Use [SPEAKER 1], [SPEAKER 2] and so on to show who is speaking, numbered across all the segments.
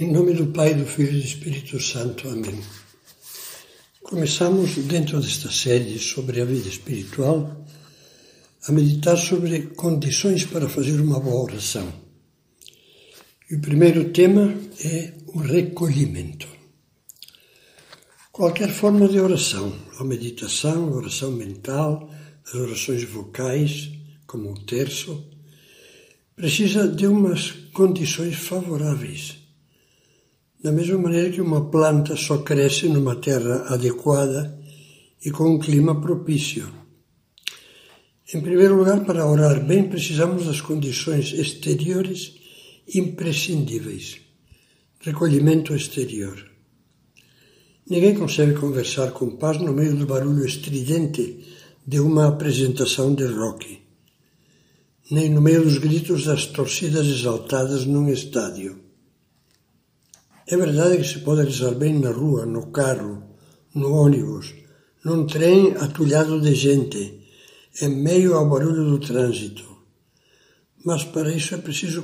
[SPEAKER 1] Em nome do Pai, do Filho e do Espírito Santo. Amém. Começamos, dentro desta série sobre a vida espiritual, a meditar sobre condições para fazer uma boa oração. E o primeiro tema é o recolhimento. Qualquer forma de oração, a meditação, a oração mental, as orações vocais, como o terço, precisa de umas condições favoráveis. Da mesma maneira que uma planta só cresce numa terra adequada e com um clima propício. Em primeiro lugar, para orar bem, precisamos das condições exteriores imprescindíveis. Recolhimento exterior. Ninguém consegue conversar com paz no meio do barulho estridente de uma apresentação de rock, nem no meio dos gritos das torcidas exaltadas num estádio. É verdade que se pode rezar bem na rua, no carro, no ônibus, num trem atulhado de gente, em meio ao barulho do trânsito. Mas para isso é preciso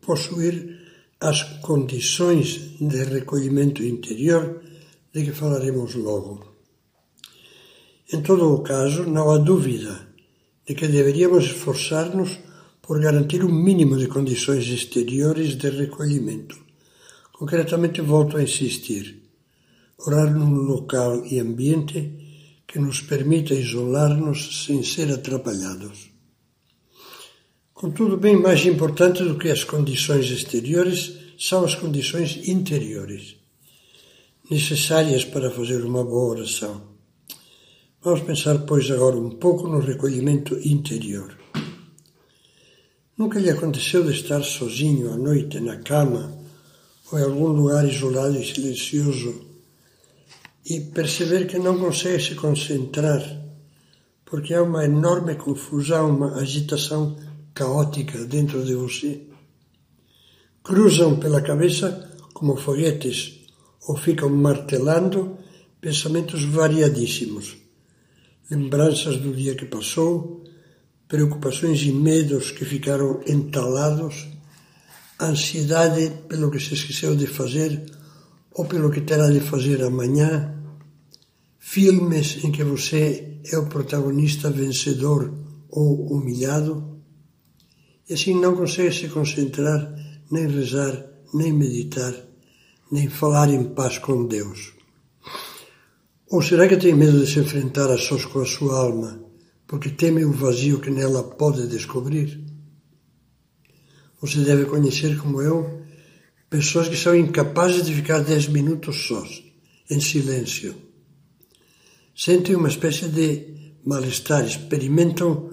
[SPEAKER 1] possuir as condições de recolhimento interior de que falaremos logo. Em todo o caso, não há dúvida de que deveríamos esforçar-nos por garantir um mínimo de condições exteriores de recolhimento. Concretamente, volto a insistir: orar num local e ambiente que nos permita isolar-nos sem ser atrapalhados. Contudo, bem mais importante do que as condições exteriores são as condições interiores necessárias para fazer uma boa oração. Vamos pensar, pois, agora um pouco no recolhimento interior. Nunca lhe aconteceu de estar sozinho à noite na cama ou em algum lugar isolado e silencioso e perceber que não consegue se concentrar porque há uma enorme confusão, uma agitação caótica dentro de você? Cruzam pela cabeça como foguetes ou ficam martelando pensamentos variadíssimos, lembranças do dia que passou, preocupações e medos que ficaram entalados, ansiedade pelo que se esqueceu de fazer ou pelo que terá de fazer amanhã, filmes em que você é o protagonista vencedor ou humilhado, e assim não consegue se concentrar, nem rezar, nem meditar nem falar em paz com Deus? Ou será que tem medo de se enfrentar a sós com a sua alma, porque teme o vazio que nela pode descobrir? Você deve conhecer, como eu, pessoas que são incapazes de ficar dez minutos sós, em silêncio. Sentem uma espécie de mal-estar, experimentam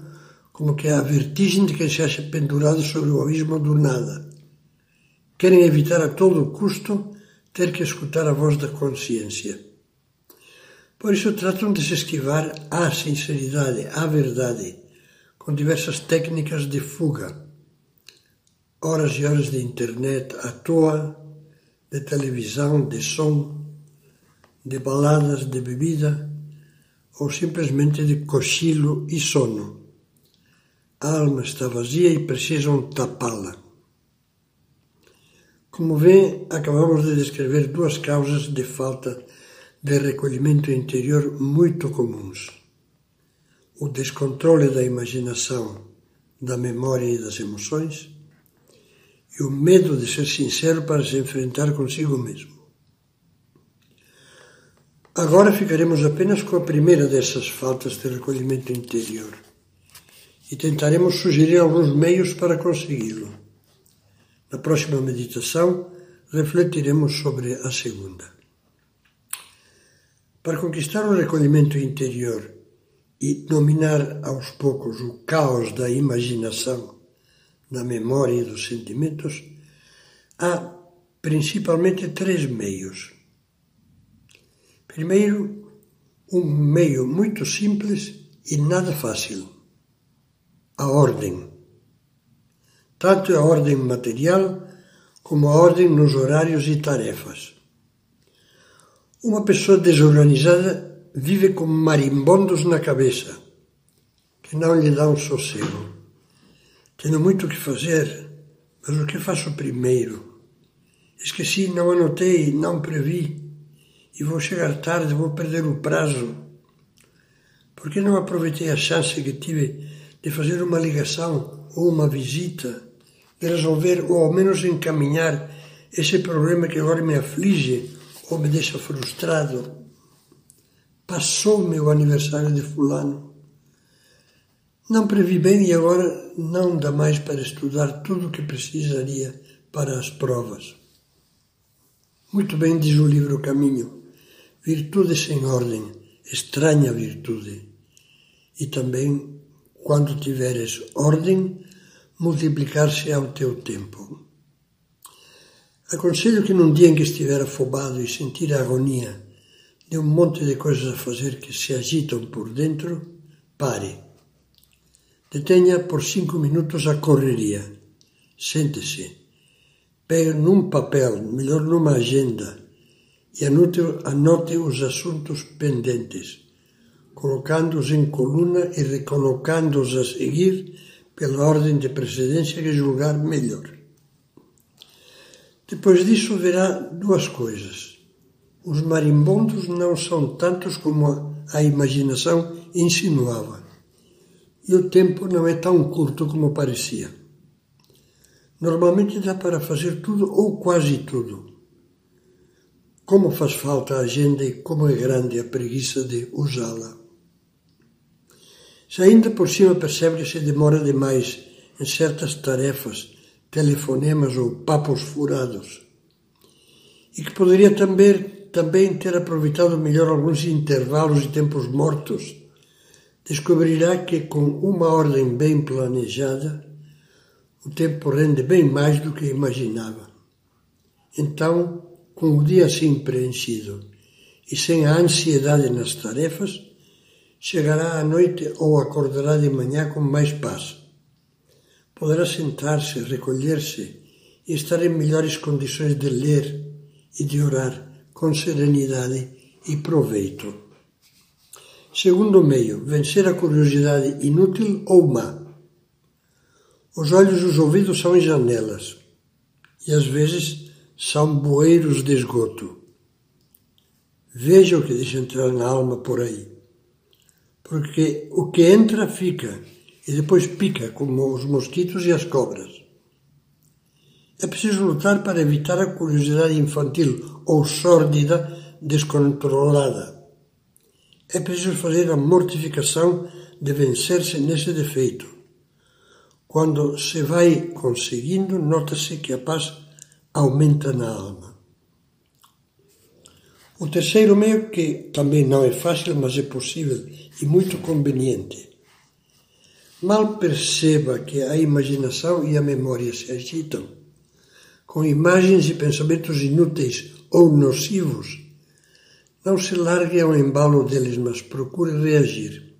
[SPEAKER 1] como que a vertigem de quem se acha pendurado sobre o abismo do nada. Querem evitar a todo custo ter que escutar a voz da consciência. Por isso tratam de se esquivar à sinceridade, à verdade, com diversas técnicas de fuga. Horas e horas de internet à toa, de televisão, de som, de baladas, de bebida, ou simplesmente de cochilo e sono. A alma está vazia e precisam tapá-la. Como vê, acabamos de descrever duas causas de falta de recolhimento interior muito comuns: o descontrole da imaginação, da memória e das emoções, e o medo de ser sincero para se enfrentar consigo mesmo. Agora ficaremos apenas com a primeira dessas faltas de recolhimento interior e tentaremos sugerir alguns meios para consegui-lo. Na próxima meditação, refletiremos sobre a segunda. Para conquistar o recolhimento interior e dominar aos poucos o caos da imaginação, da memória e dos sentimentos, há principalmente três meios. Primeiro, um meio muito simples e nada fácil: a ordem tanto a ordem material como a ordem nos horários e tarefas. Uma pessoa desorganizada vive com marimbondos na cabeça, que não lhe dão sossego. Tenho muito o que fazer, mas o que faço primeiro? Esqueci, não anotei, não previ. E vou chegar tarde, vou perder o prazo. Por que não aproveitei a chance que tive de fazer uma ligação ou uma visita, de resolver ou ao menos encaminhar esse problema que agora me aflige ou me deixa frustrado? Passou meu aniversário de Fulano. Não previ bem e agora não dá mais para estudar tudo o que precisaria para as provas. Muito bem diz o livro Caminho: virtude sem ordem, estranha virtude. E também, quando tiveres ordem, multiplicar-se ao teu tempo. Aconselho que num dia em que estiver afobado e sentir a agonia de um monte de coisas a fazer que se agitam por dentro, pare. Detenha por cinco minutos a correria. Sente-se Pegue num papel, melhor numa agenda, e anote, anote os assuntos pendentes, colocando-os em coluna e recolocando-os a seguir pela ordem de precedência que julgar melhor. Depois disso verá duas coisas. Os marimbondos não são tantos como a imaginação insinuava, e o tempo não é tão curto como parecia. Normalmente dá para fazer tudo ou quase tudo. Como faz falta a agenda e como é grande a preguiça de usá-la. Se ainda por cima percebe que se demora demais em certas tarefas, telefonemas ou papos furados, e que poderia também, também ter aproveitado melhor alguns intervalos e tempos mortos, descobrirá que com uma ordem bem planejada, o tempo rende bem mais do que imaginava. Então, com o dia assim preenchido e sem a ansiedade nas tarefas, chegará à noite ou acordará de manhã com mais paz. Poderá sentar-se, recolher-se e estar em melhores condições de ler e de orar com serenidade e proveito. Segundo meio, vencer a curiosidade inútil ou má. Os olhos e os ouvidos são janelas, e às vezes são bueiros de esgoto. Veja o que deixa entrar na alma por aí. Porque o que entra fica e depois pica, como os mosquitos e as cobras. É preciso lutar para evitar a curiosidade infantil ou sórdida descontrolada. É preciso fazer a mortificação de vencer-se nesse defeito quando se vai conseguindo, nota-se que a paz aumenta na alma. O terceiro meio, que também não é fácil, mas é possível e muito conveniente. Mal perceba que a imaginação e a memória se agitam, com imagens e pensamentos inúteis ou nocivos, não se largue ao embalo deles, mas procure reagir.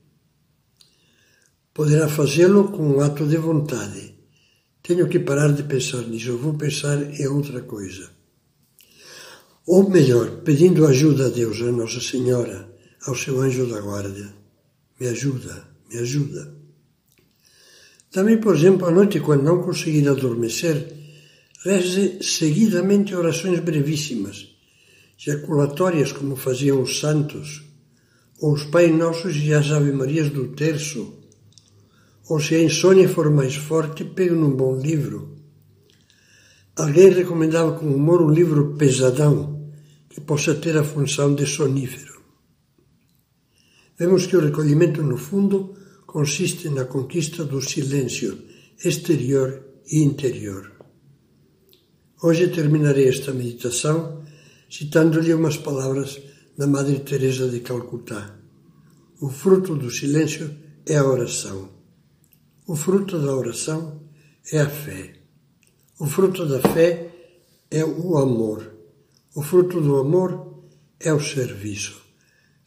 [SPEAKER 1] Poderá fazê-lo com um ato de vontade. Tenho que parar de pensar nisso, vou pensar em outra coisa. Ou melhor, pedindo ajuda a Deus, a Nossa Senhora, ao seu anjo da guarda. Me ajuda, me ajuda. Também, por exemplo, à noite, quando não conseguir adormecer, reze seguidamente orações brevíssimas, jaculatórias como faziam os santos, ou os Pai Nossos e as Ave Marias do Terço, ou se a insônia for mais forte, pegue num bom livro. Alguém recomendava com humor um livro pesadão, que possa ter a função de sonífero. Vemos que o recolhimento, no fundo, consiste na conquista do silêncio exterior e interior. Hoje terminarei esta meditação citando-lhe umas palavras da Madre Teresa de Calcutá. O fruto do silêncio é a oração. O fruto da oração é a fé. O fruto da fé é o amor. O fruto do amor é o serviço.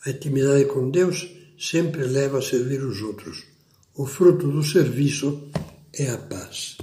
[SPEAKER 1] A intimidade com Deus sempre leva a servir os outros. O fruto do serviço é a paz.